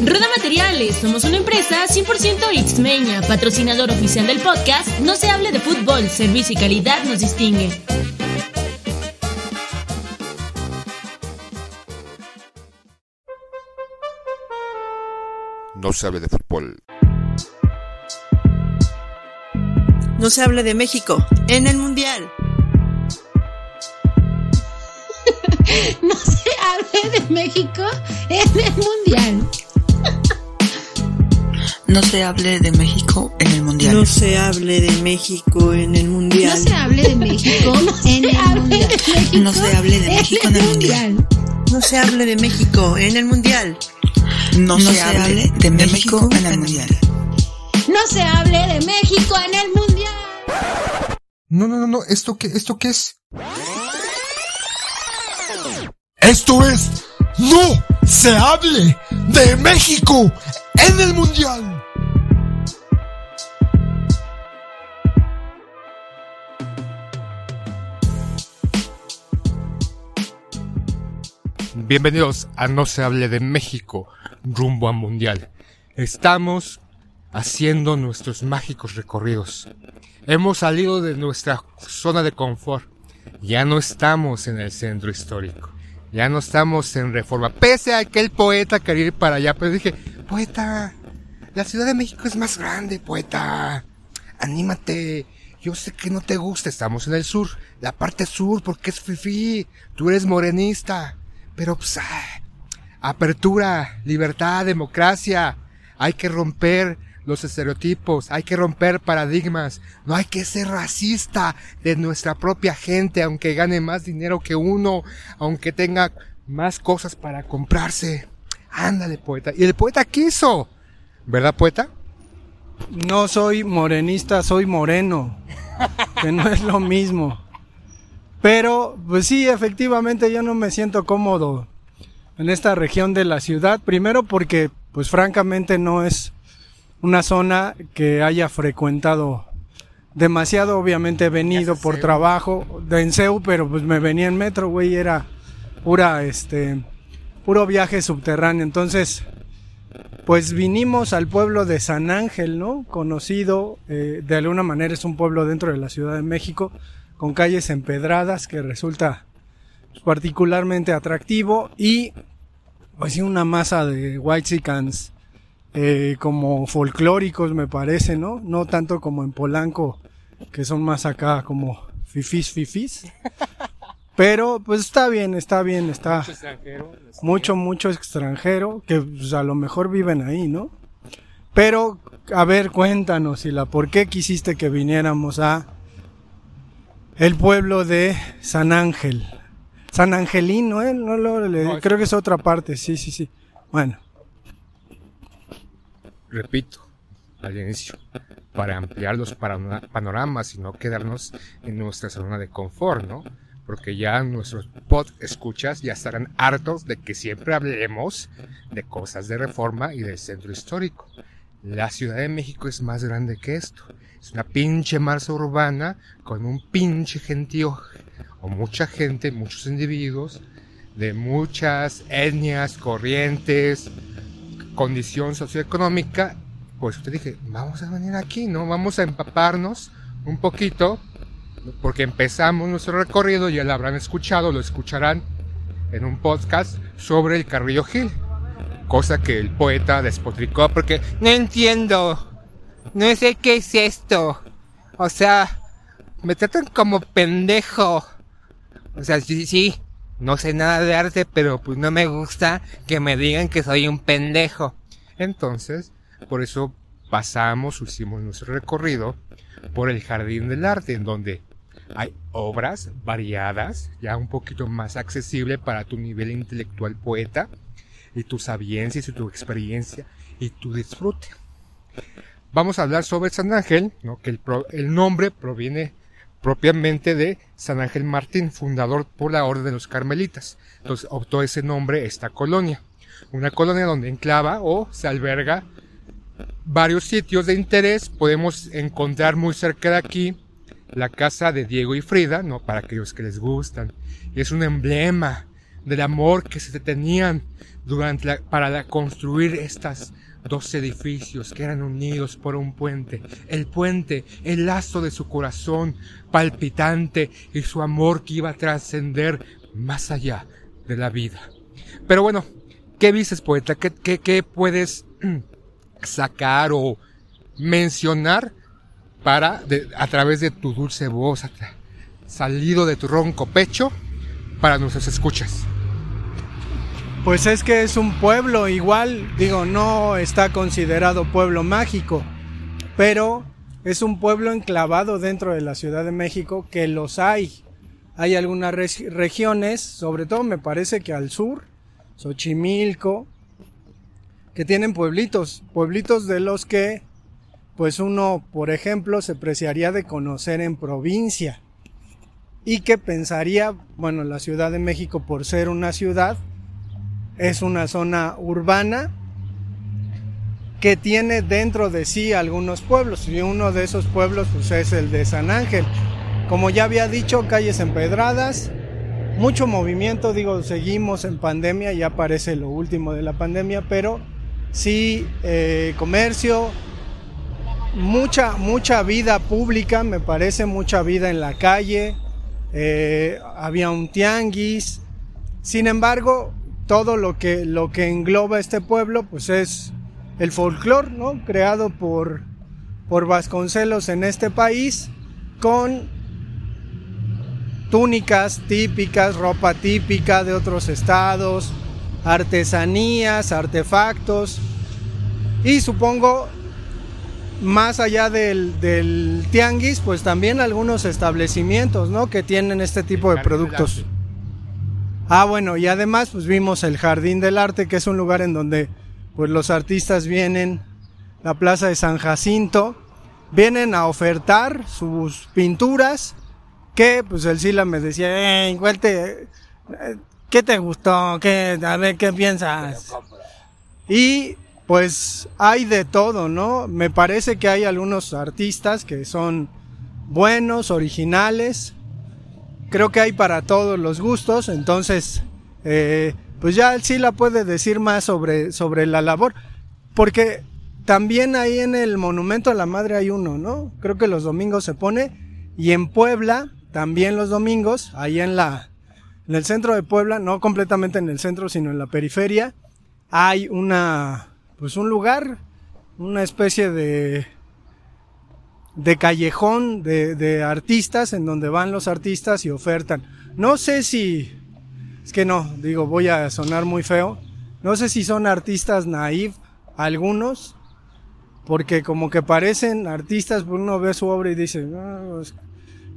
Roda Materiales, somos una empresa 100% Xmeña, patrocinador oficial del podcast No se hable de fútbol, servicio y calidad nos distingue. No se hable de fútbol. No se hable de México en el Mundial. no se hable de México en el Mundial. No se hable de México en el Mundial. No se hable de México en el Mundial. No se hable de México en el Mundial. No se hable de México en el Mundial. No se hable de México en el Mundial. No se hable de México en el Mundial. No se hable de México en el Mundial. No, no, no, no. ¿Esto qué, esto qué es? Esto es No se hable de México en el Mundial. Bienvenidos a No se hable de México rumbo al Mundial. Estamos haciendo nuestros mágicos recorridos. Hemos salido de nuestra zona de confort. Ya no estamos en el centro histórico. Ya no estamos en reforma. Pese a que el poeta quería ir para allá, pero dije, poeta, la Ciudad de México es más grande, poeta. Anímate. Yo sé que no te gusta, estamos en el sur, la parte sur, porque es fifi. Tú eres morenista. Pero, pues, ah, apertura, libertad, democracia. Hay que romper los estereotipos, hay que romper paradigmas, no hay que ser racista de nuestra propia gente, aunque gane más dinero que uno, aunque tenga más cosas para comprarse. Ándale, poeta. Y el poeta quiso, ¿verdad, poeta? No soy morenista, soy moreno, que no es lo mismo. Pero, pues sí, efectivamente yo no me siento cómodo en esta región de la ciudad. Primero porque, pues francamente no es una zona que haya frecuentado demasiado. Obviamente he venido por trabajo de Enseu, pero pues me venía en metro, güey, era pura, este, puro viaje subterráneo. Entonces, pues vinimos al pueblo de San Ángel, ¿no? Conocido, eh, de alguna manera es un pueblo dentro de la Ciudad de México con calles empedradas que resulta particularmente atractivo y pues una masa de white eh, como folclóricos me parece, ¿no? No tanto como en Polanco que son más acá como fifis fifis. Pero pues está bien, está bien, está mucho extranjero, mucho mucho extranjero que pues, a lo mejor viven ahí, ¿no? Pero a ver, cuéntanos, Sila, ¿por qué quisiste que viniéramos a el pueblo de San Ángel. San Angelino, ¿eh? No, lo, creo que es otra parte, sí, sí, sí. Bueno. Repito, al inicio, para ampliar los panoramas y no quedarnos en nuestra zona de confort, ¿no? Porque ya nuestros pod escuchas ya estarán hartos de que siempre hablemos de cosas de reforma y del centro histórico. La Ciudad de México es más grande que esto. Es una pinche masa urbana con un pinche gentío o mucha gente, muchos individuos de muchas etnias, corrientes, condición socioeconómica. Pues te dije, vamos a venir aquí, ¿no? Vamos a empaparnos un poquito porque empezamos nuestro recorrido, ya lo habrán escuchado, lo escucharán en un podcast sobre el Carrillo Gil. Cosa que el poeta despotricó porque no entiendo no sé qué es esto. O sea, me tratan como pendejo. O sea, sí, sí, no sé nada de arte, pero pues no me gusta que me digan que soy un pendejo. Entonces, por eso pasamos, hicimos nuestro recorrido por el Jardín del Arte, en donde hay obras variadas, ya un poquito más accesible para tu nivel intelectual poeta, y tus sabiencias y tu experiencia y tu disfrute vamos a hablar sobre San Ángel, ¿no? que el, nombre proviene propiamente de San Ángel Martín, fundador por la Orden de los Carmelitas. Entonces optó ese nombre esta colonia. Una colonia donde enclava o se alberga varios sitios de interés. Podemos encontrar muy cerca de aquí la casa de Diego y Frida, ¿no? Para aquellos que les gustan. Es un emblema del amor que se tenían durante la- para la- construir estas dos edificios que eran unidos por un puente. El puente, el lazo de su corazón palpitante y su amor que iba a trascender más allá de la vida. Pero bueno, ¿qué dices, poeta? ¿Qué, qué, qué puedes sacar o mencionar para, de- a través de tu dulce voz, salido de tu ronco pecho, para nuestros escuchas? Pues es que es un pueblo igual, digo, no está considerado pueblo mágico, pero es un pueblo enclavado dentro de la Ciudad de México que los hay. Hay algunas reg- regiones, sobre todo me parece que al sur, Xochimilco, que tienen pueblitos, pueblitos de los que pues uno, por ejemplo, se preciaría de conocer en provincia y que pensaría, bueno, la Ciudad de México por ser una ciudad, es una zona urbana que tiene dentro de sí algunos pueblos y uno de esos pueblos pues es el de San Ángel. Como ya había dicho, calles empedradas, mucho movimiento, digo, seguimos en pandemia, ya parece lo último de la pandemia, pero sí eh, comercio, mucha, mucha vida pública, me parece, mucha vida en la calle, eh, había un tianguis, sin embargo, todo lo que, lo que engloba este pueblo, pues es el folclore, ¿no? Creado por, por Vasconcelos en este país, con túnicas típicas, ropa típica de otros estados, artesanías, artefactos, y supongo, más allá del, del tianguis, pues también algunos establecimientos, ¿no? Que tienen este tipo de productos. Ah, bueno, y además pues vimos el Jardín del Arte, que es un lugar en donde pues los artistas vienen, la Plaza de San Jacinto, vienen a ofertar sus pinturas, que pues el Sila me decía, eh, ¿cuál te, ¿qué te gustó? ¿Qué, a ver, ¿qué piensas? Y pues hay de todo, ¿no? Me parece que hay algunos artistas que son buenos, originales, creo que hay para todos los gustos, entonces, eh, pues ya el Sila puede decir más sobre, sobre la labor, porque también ahí en el Monumento a la Madre hay uno, ¿no? Creo que los domingos se pone, y en Puebla, también los domingos, ahí en la, en el centro de Puebla, no completamente en el centro, sino en la periferia, hay una, pues un lugar, una especie de, de callejón de, de artistas en donde van los artistas y ofertan. No sé si, es que no, digo, voy a sonar muy feo. No sé si son artistas naif, algunos, porque como que parecen artistas, pues uno ve su obra y dice, "No, es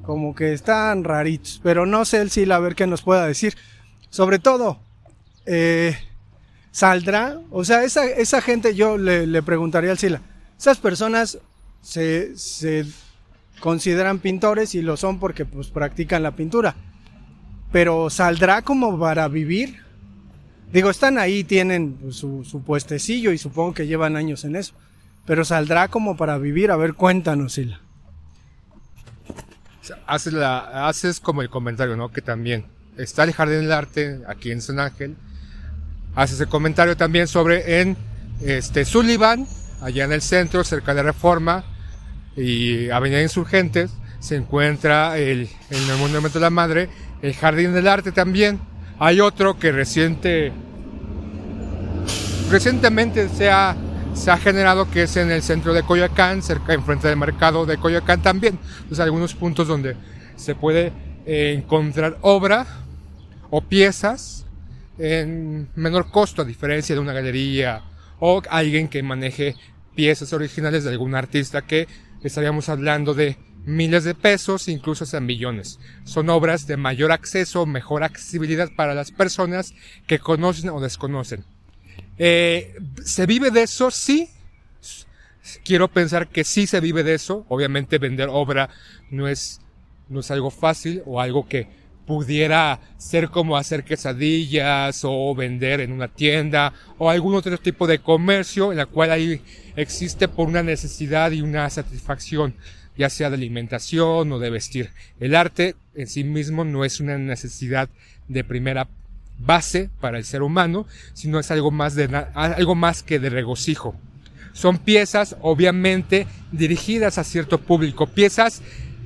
como que están raritos, pero no sé el Sila a ver qué nos pueda decir. Sobre todo, eh, ¿saldrá? O sea, esa, esa gente, yo le, le preguntaría al Sila, esas personas se, consideran pintores y lo son porque pues practican la pintura. Pero ¿saldrá como para vivir? Digo, están ahí, tienen pues, su, su puestecillo y supongo que llevan años en eso. Pero ¿saldrá como para vivir? A ver, cuéntanos, Sila. Haces, la, haces como el comentario, ¿no? Que también está el Jardín del Arte aquí en San Ángel. Haces el comentario también sobre en este Sullivan, allá en el centro, cerca de Reforma y Avenida Insurgentes, se encuentra el, en el Monumento de la Madre, el Jardín del Arte también. Hay otro que reciente, recientemente se ha, se ha generado que es en el centro de Coyoacán, cerca enfrente del mercado de Coyoacán también. Pues algunos puntos donde se puede eh, encontrar obra o piezas en menor costo a diferencia de una galería o alguien que maneje piezas originales de algún artista que estaríamos hablando de miles de pesos, incluso hasta millones. Son obras de mayor acceso, mejor accesibilidad para las personas que conocen o desconocen. Eh, ¿Se vive de eso? Sí. Quiero pensar que sí se vive de eso. Obviamente vender obra no es, no es algo fácil o algo que pudiera ser como hacer quesadillas o vender en una tienda o algún otro tipo de comercio en la cual ahí existe por una necesidad y una satisfacción ya sea de alimentación o de vestir. El arte en sí mismo no es una necesidad de primera base para el ser humano, sino es algo más de algo más que de regocijo. Son piezas obviamente dirigidas a cierto público, piezas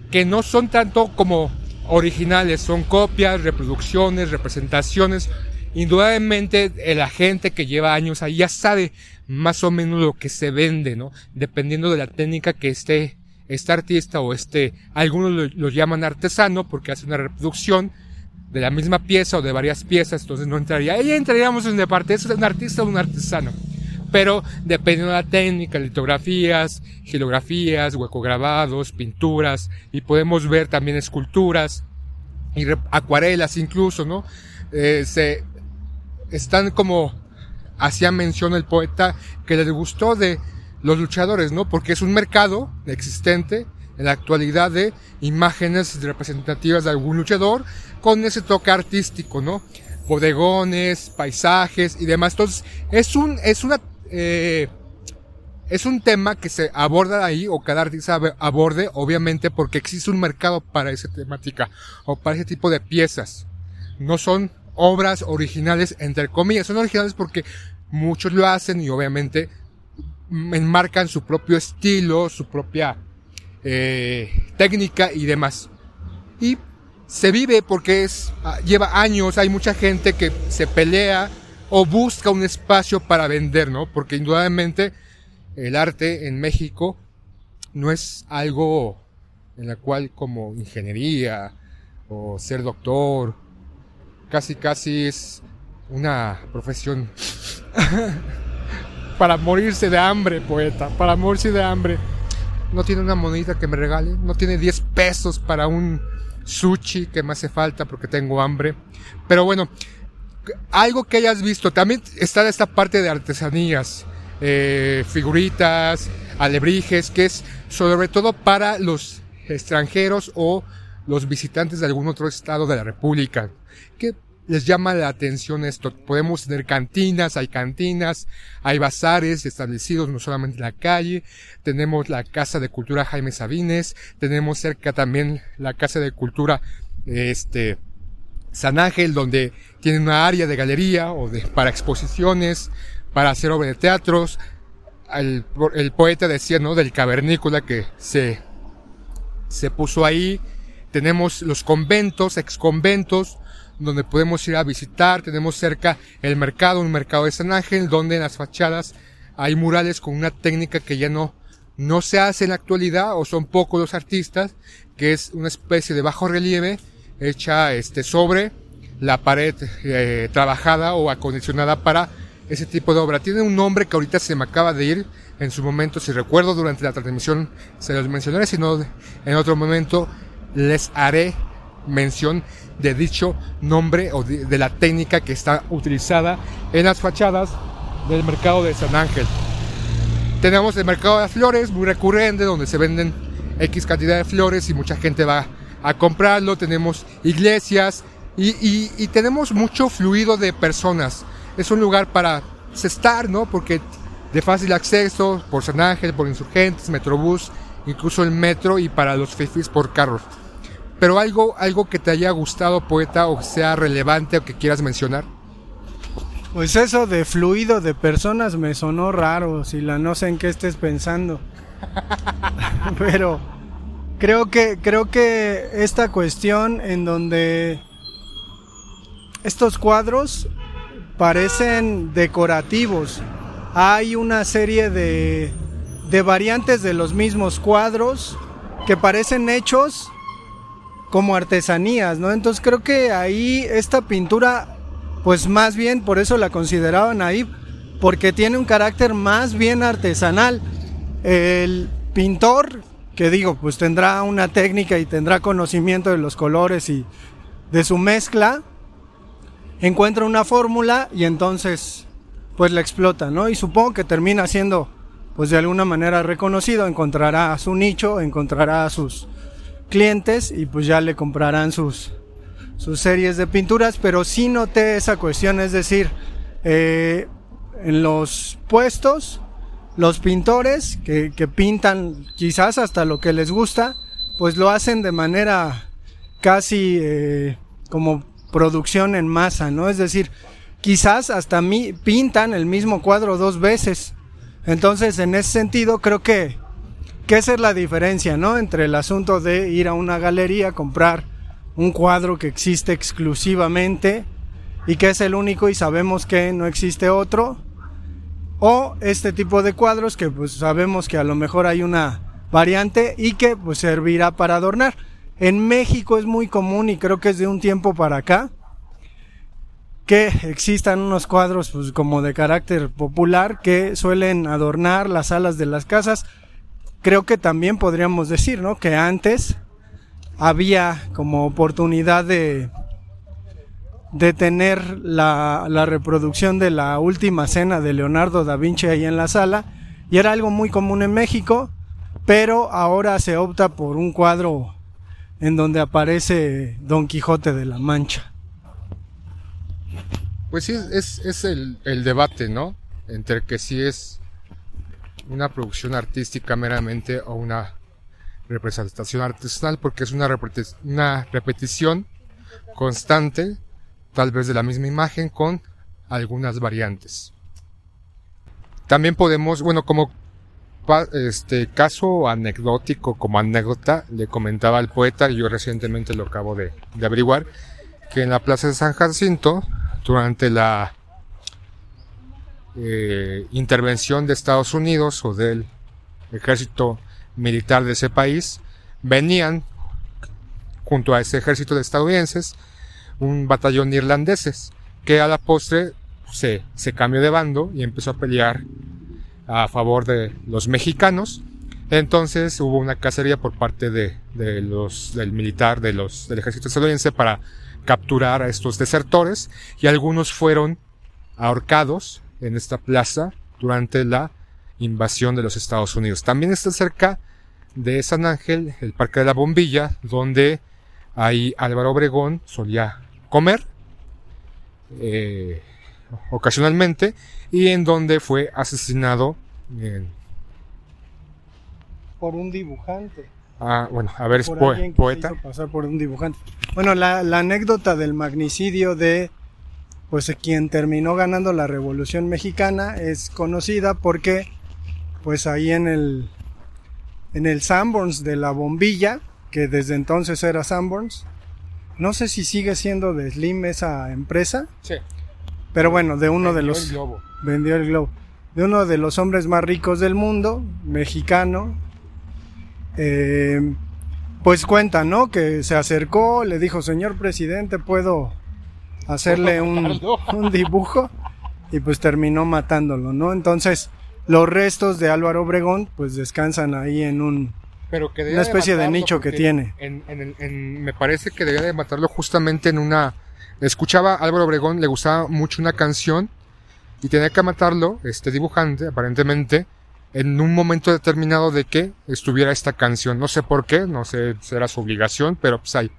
que no son tanto como originales, son copias, reproducciones, representaciones. Indudablemente la gente que lleva años ahí ya sabe más o menos lo que se vende, ¿no? Dependiendo de la técnica que esté este artista o este, algunos lo, llaman artesano porque hace una reproducción de la misma pieza o de varias piezas, entonces no entraría. Ahí entraríamos en la parte, ¿es un artista o un artesano? Pero dependiendo de la técnica, litografías, gilografías, huecograbados, pinturas, y podemos ver también esculturas y re- acuarelas incluso, ¿no? Eh, se están como hacía mención el poeta que les gustó de los luchadores, ¿no? Porque es un mercado existente en la actualidad de imágenes representativas de algún luchador con ese toque artístico, ¿no? Bodegones, paisajes y demás. Entonces, es un, es una, eh, es un tema que se aborda ahí o cada artista ab- aborde, obviamente, porque existe un mercado para esa temática o para ese tipo de piezas. No son obras originales, entre comillas, son originales porque muchos lo hacen y obviamente enmarcan su propio estilo, su propia eh, técnica y demás. Y se vive porque es, ah, lleva años, hay mucha gente que se pelea o busca un espacio para vender, ¿no? Porque indudablemente el arte en México no es algo en la cual como ingeniería o ser doctor, casi casi es una profesión para morirse de hambre, poeta, para morirse de hambre. No tiene una monedita que me regale, no tiene 10 pesos para un sushi que me hace falta porque tengo hambre. Pero bueno, algo que hayas visto, también está esta parte de artesanías, eh, figuritas, alebrijes, que es sobre todo para los extranjeros o los visitantes de algún otro estado de la República, que les llama la atención esto. Podemos tener cantinas, hay cantinas, hay bazares establecidos no solamente en la calle, tenemos la Casa de Cultura Jaime Sabines, tenemos cerca también la Casa de Cultura, este, San Ángel, donde tiene una área de galería o de, para exposiciones, para hacer obra de teatros. El, el poeta decía, ¿no? Del cavernícola que se, se puso ahí. Tenemos los conventos, exconventos, donde podemos ir a visitar. Tenemos cerca el mercado, un mercado de San Ángel, donde en las fachadas hay murales con una técnica que ya no, no se hace en la actualidad, o son pocos los artistas, que es una especie de bajo relieve hecha este sobre la pared eh, trabajada o acondicionada para ese tipo de obra. Tiene un nombre que ahorita se me acaba de ir en su momento, si recuerdo durante la transmisión se los mencionaré, si no en otro momento les haré mención de dicho nombre o de, la técnica que está utilizada en las fachadas del mercado de San Ángel. Tenemos el mercado de flores, muy recurrente, donde se venden X cantidad de flores y mucha gente va a comprarlo. Tenemos iglesias y, tenemos mucho fluido de personas. Es un lugar para estar, ¿no? Porque de fácil acceso por San Ángel, por insurgentes, Metrobús, incluso el metro y para los fifis por carros. Pero algo, algo que te haya gustado, poeta, o sea relevante o que quieras mencionar. Pues eso de fluido de personas me sonó raro, si la no sé en qué estés pensando. Pero creo que creo que esta cuestión en donde estos cuadros parecen decorativos. Hay una serie de de variantes de los mismos cuadros que parecen hechos como artesanías, ¿no? Entonces creo que ahí esta pintura pues más bien por eso la consideraban ahí, porque tiene un carácter más bien artesanal. El pintor, que digo, pues tendrá una técnica y tendrá conocimiento de los colores y de su mezcla, encuentra una fórmula y entonces pues la explota, ¿no? Y supongo que termina siendo pues de alguna manera reconocido, encontrará a su nicho, encontrará a sus clientes y pues ya le comprarán sus, sus series de pinturas, pero sí noté esa cuestión, es decir, eh, en los puestos, los pintores que, que, pintan quizás hasta lo que les gusta, pues lo hacen de manera casi eh, como producción en masa, ¿no? Es decir, quizás hasta mí pintan el mismo cuadro dos veces. Entonces, en ese sentido, creo que, que esa es la diferencia, ¿no? Entre el asunto de ir a una galería, comprar un cuadro que existe exclusivamente y que es el único y sabemos que no existe otro, o este tipo de cuadros que pues sabemos que a lo mejor hay una variante y que pues servirá para adornar. En México es muy común y creo que es de un tiempo para acá que existan unos cuadros pues como de carácter popular que suelen adornar las salas de las casas. Creo que también podríamos decir, ¿no? Que antes había como oportunidad de de tener la, la reproducción de la última cena de Leonardo da Vinci ahí en la sala y era algo muy común en México, pero ahora se opta por un cuadro en donde aparece Don Quijote de la Mancha. Pues sí, es, el, debate, ¿no? Entre que si es una producción artística meramente o una representación artesanal, porque es una repetición constante, tal vez de la misma imagen, con algunas variantes. También podemos, bueno, como este caso anecdótico, como anécdota, le comentaba al poeta, y yo recientemente lo acabo de, de averiguar, que en la Plaza de San Jacinto, durante la eh, intervención de Estados Unidos o del ejército militar de ese país, venían junto a ese ejército de estadounidenses un batallón de irlandeses que a la postre se, se cambió de bando y empezó a pelear a favor de los mexicanos. Entonces hubo una cacería por parte de, de los, del militar de los, del ejército estadounidense para capturar a estos desertores y algunos fueron ahorcados en esta plaza durante la invasión de los Estados Unidos. También está cerca de San Ángel el Parque de la Bombilla, donde ahí Álvaro Obregón solía comer eh, ocasionalmente y en donde fue asesinado en- Por un dibujante. ah, bueno, a ver, es por poe- poeta. pasar por un dibujante. Bueno, la, la anécdota del magnicidio de pues quien terminó ganando la Revolución Mexicana es conocida porque pues ahí en el en el Sanborns de la Bombilla, que desde entonces era Sanborns, no sé si sigue siendo de Slim esa empresa, Sí. pero bueno, de uno de Vendió los el globo. vendió el globo. De uno de los hombres más ricos del mundo, mexicano. eh, pues cuenta, ¿no? Que se acercó, le dijo, señor presidente, ¿puedo hacerle un, matarlo?" un dibujo? Y pues terminó matándolo, ¿no? Entonces, los restos de Álvaro Obregón, pues descansan ahí en un... Pero que debía Una especie de matarlo nicho que tiene. en- en el- en- me parece que debía de matarlo justamente en una... Escuchaba a Álvaro Obregón, le gustaba mucho una canción y tenía que matarlo, este dibujante, aparentemente, en un momento determinado de que estuviera esta canción. No sé por qué, no sé si era su obligación, pero pues ahí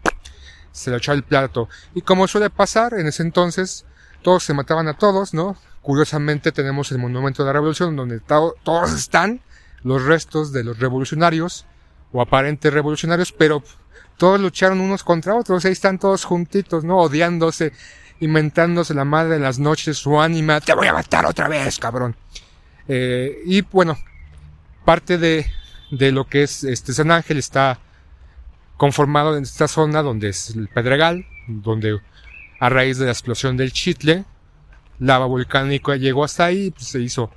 se le echó el plato. Y como suele pasar en ese entonces, todos se mataban a todos, ¿no? Curiosamente tenemos el Monumento de la Revolución donde to- todos están los restos de los revolucionarios o aparentes revolucionarios, pero todos lucharon unos contra otros, ahí están todos juntitos, ¿no? Odiándose, inventándose la madre de las noches, su ánima, te voy a matar otra vez, cabrón. Eh, y bueno, parte de, de lo que es este San Ángel está conformado en esta zona donde es el Pedregal, donde a raíz de la explosión del Chitle, lava volcánica llegó hasta ahí, pues se hizo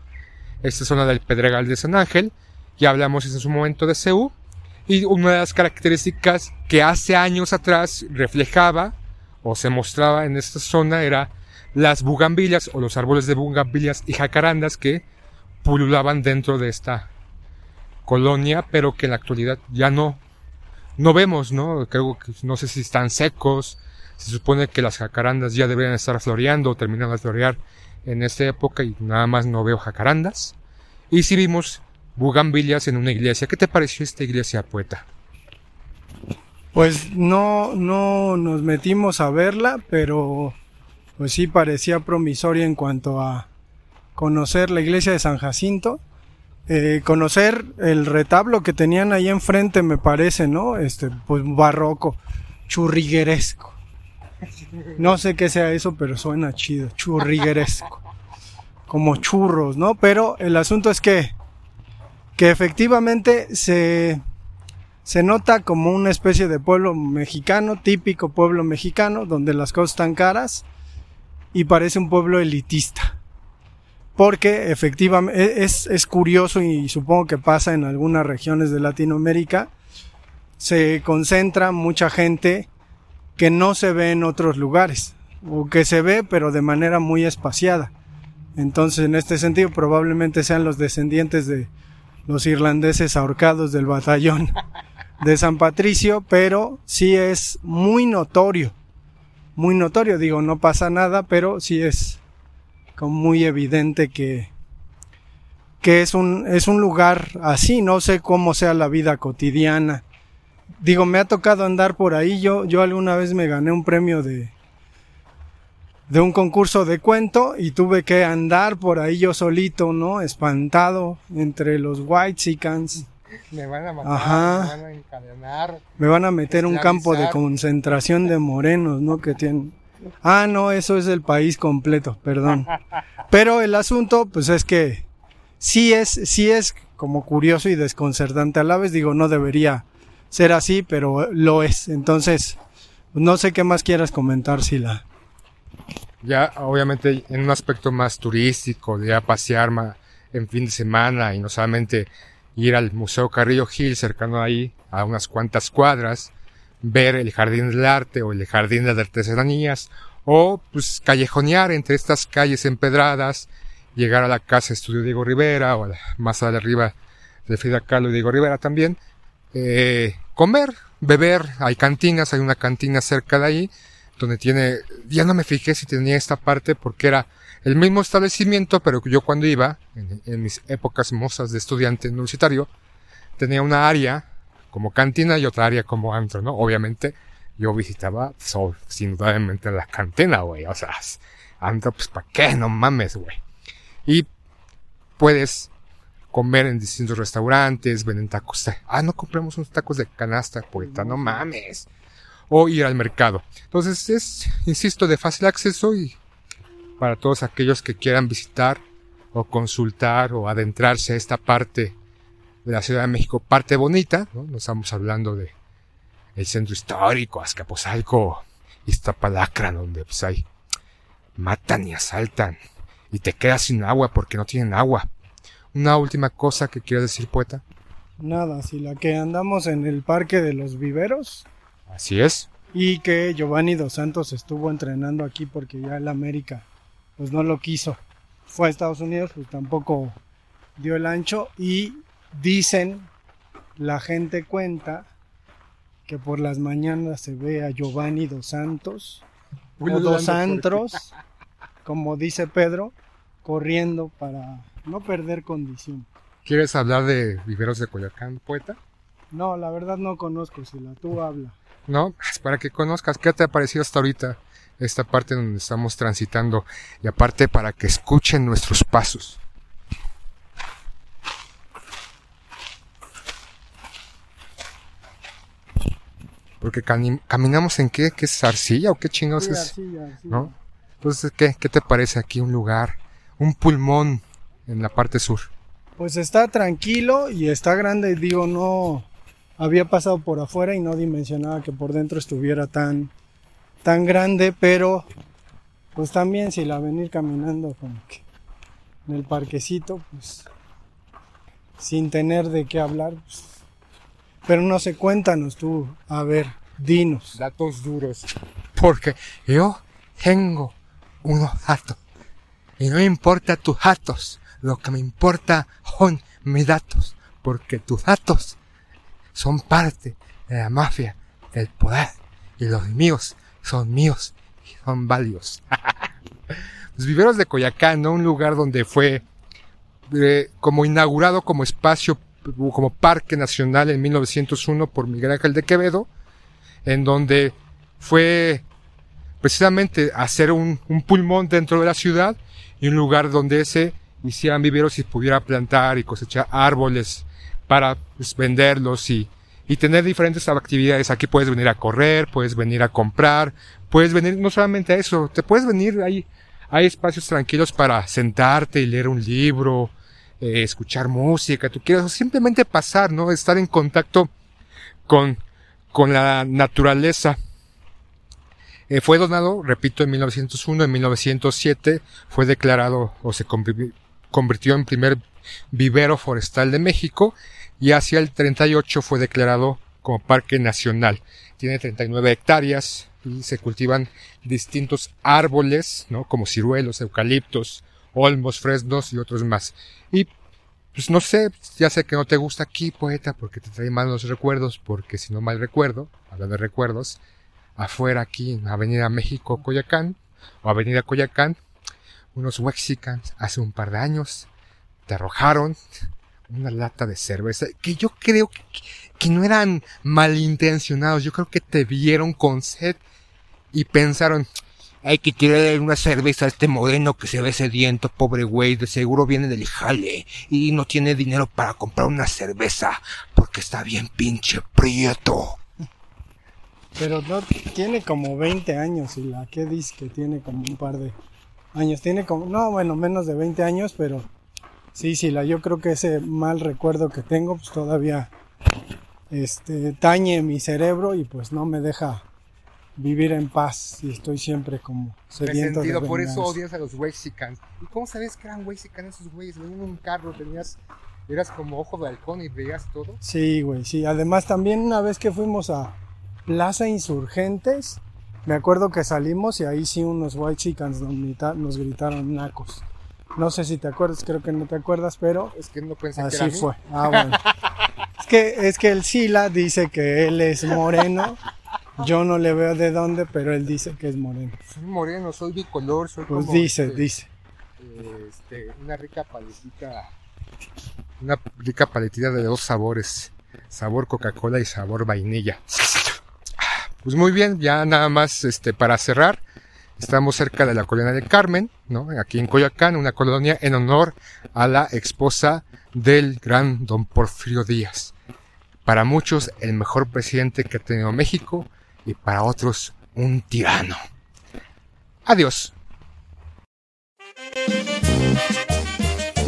esta zona del Pedregal de San Ángel, ya hablamos en su momento de CEU, y una de las características que hace años atrás reflejaba o se mostraba en esta zona era las bugambillas o los árboles de bugambillas y jacarandas que pululaban dentro de esta colonia, pero que en la actualidad ya no, no vemos, ¿no? Creo que no sé si están secos, se supone que las jacarandas ya deberían estar floreando o terminando de florear en esta época y nada más no veo jacarandas. Y si vimos bugambillas en una iglesia. ¿Qué te pareció esta iglesia, poeta? Pues no, no nos metimos a verla, pero pues sí parecía promisoria en cuanto a conocer la iglesia de San Jacinto. Eh, conocer el retablo que tenían ahí enfrente me parece, ¿no? Este, pues barroco, churrigueresco. No sé qué sea eso, pero suena chido, churrigueresco. Como churros, ¿no? Pero el asunto es que, que efectivamente se, se nota como una especie de pueblo mexicano, típico pueblo mexicano, donde las cosas están caras y parece un pueblo elitista. Porque efectivamente es, es curioso y supongo que pasa en algunas regiones de Latinoamérica, se concentra mucha gente que no se ve en otros lugares, o que se ve pero de manera muy espaciada. Entonces, en este sentido, probablemente sean los descendientes de los irlandeses ahorcados del batallón de San Patricio, pero sí es muy notorio, muy notorio, digo, no pasa nada, pero sí es como muy evidente que, que es un, es un lugar así, no sé cómo sea la vida cotidiana. Digo, me ha tocado andar por ahí, yo, yo alguna vez me gané un premio de, de un concurso de cuento y tuve que andar por ahí yo solito, ¿no? Espantado entre los white chickens. Me van a matar, Ajá. me van a encadenar. Me van a meter un campo de concentración de morenos, ¿no? Que tienen. Ah, no, eso es el país completo, perdón. Pero el asunto, pues es que sí es, sí es como curioso y desconcertante a la vez. Digo, no debería ser así, pero lo es. Entonces, no sé qué más quieras comentar, Sila. Ya, obviamente, en un aspecto más turístico, de a pasear en fin de semana y no solamente ir al Museo Carrillo Gil, cercano ahí, a unas cuantas cuadras, ver el Jardín del Arte o el Jardín de las Artesanías, o pues callejonear entre estas calles empedradas, llegar a la casa Estudio Diego Rivera o más arriba de Frida Kahlo y Diego Rivera también, eh, comer, beber, hay cantinas, hay una cantina cerca de ahí, donde tiene, ya no me fijé si tenía esta parte porque era el mismo establecimiento, pero yo cuando iba, en, mis épocas mozas de estudiante universitario, tenía una área como cantina y otra área como antro, ¿no? Obviamente yo visitaba, so, sin dudablemente la cantina, güey, o sea, antro, pues ¿para qué? No mames, güey. Y puedes comer en distintos restaurantes, venden tacos. Ah, no compramos unos tacos de canasta, poeta, no mames o ir al mercado. Entonces es, insisto, de fácil acceso y para todos aquellos que quieran visitar o consultar o adentrarse a esta parte de la Ciudad de México, parte bonita, ¿no? No estamos hablando de el centro histórico, Azcapotzalco, Iztapalacra, donde pues hay, matan y asaltan y te quedas sin agua porque no tienen agua. Una última cosa que quiero decir, poeta. Nada, si la que andamos en el Parque de los Viveros Así es. y que Giovanni Dos Santos estuvo entrenando aquí porque ya el América pues no lo quiso. Fue a Estados Unidos, pues tampoco dio el ancho y dicen, la gente cuenta que por las mañanas se ve a Giovanni Dos Santos o Dos Antros, como dice Pedro, corriendo para no perder condición. ¿Quieres hablar de viveros de Coyoacán, poeta? No, la verdad no conozco, si la tú habla. No, es para que conozcas qué te ha parecido hasta ahorita esta parte donde estamos transitando y aparte para que escuchen nuestros pasos. Porque caminamos en qué, qué es arcilla o qué chingados Sí, es, arcilla, arcilla. ¿no? Entonces, ¿qué, ¿qué te parece aquí un lugar, un pulmón en la parte sur? Pues está tranquilo y está grande, digo, no había pasado por afuera y no dimensionaba que por dentro estuviera tan tan grande, pero pues también si la venir caminando como que en el parquecito, pues sin tener de qué hablar, pues, pero no sé, cuéntanos tú, a ver, dinos. Datos duros. Porque yo tengo unos datos. Y no me importa tus datos. Lo que me importa son mis datos. Porque tus datos son parte de la mafia del poder. Y los míos son míos y son válidos. los viveros de Coyacán, ¿no? Un lugar donde fue eh, como inaugurado como espacio, como parque nacional en 1901 por Miguel Ángel de Quevedo en donde fue precisamente hacer un, un pulmón dentro de la ciudad y un lugar donde se hicieran viveros y pudiera plantar y cosechar árboles para pues, venderlos y, y tener diferentes actividades. Aquí puedes venir a correr, puedes venir a comprar, puedes venir no solamente a eso, te puedes venir ahí. Hay espacios tranquilos para sentarte y leer un libro, eh, escuchar música, tú quieras, o simplemente pasar, ¿no? Estar en contacto con, con la naturaleza. Eh, fue donado, repito, en 1901, en 1907 fue declarado o se convirtió en primer vivero forestal de México y hacia el 38 fue declarado como parque nacional. Tiene 39 hectáreas y se cultivan distintos árboles, ¿no? Como ciruelos, eucaliptos, olmos, fresnos y otros más. Y pues no sé, ya sé que no te gusta aquí, poeta, porque te trae malos recuerdos, porque si no mal recuerdo, hablando de recuerdos, afuera aquí en Avenida México Coyacán, o Avenida Coyacán, unos Wexicans hace un par de años te arrojaron una lata de cerveza que yo creo que, que no eran malintencionados, yo creo que te vieron con sed y pensaron, hay que tirarle una cerveza a este moreno que se ve sediento, pobre güey, de seguro viene del jale y no tiene dinero para comprar una cerveza porque está bien pinche prieto. Pero no, tiene como 20 años y la que dice que tiene como un par de años. Tiene como, no, bueno, menos de 20 años, pero Sí, sí, la, yo creo que ese mal recuerdo que tengo, pues todavía este, tañe mi cerebro y pues no me deja vivir en paz y estoy siempre como sediento de por eso odias a los Wexicans. ¿Y cómo sabes que eran Wexicans esos güeyes? Venían en un carro, tenías, eras como ojo de halcón y veías todo. Sí, güey, sí. Además también una vez que fuimos a Plaza Insurgentes, me acuerdo que salimos y ahí sí unos Wexicans nos gritaron nacos. No sé si te acuerdas, creo que no te acuerdas, pero es que no pensé así que era fue. Ah, bueno. es que es que el Sila dice que él es moreno. Yo no le veo de dónde, pero él dice que es moreno. Soy moreno, soy bicolor, soy pues dice, este, dice. Este, una rica paletita, una rica paletita de dos sabores, sabor Coca-Cola y sabor vainilla. Pues muy bien, ya nada más este para cerrar. Estamos cerca de la colonia de Carmen, ¿no? Aquí en Coyoacán, una colonia en honor a la esposa del gran don Porfirio Díaz. Para muchos, el mejor presidente que ha tenido México y para otros, un tirano. Adiós.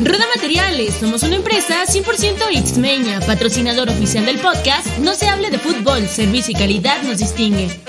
Roda Materiales, somos una empresa 100% Xmeña, patrocinador oficial del podcast No se hable de fútbol, servicio y calidad nos distingue.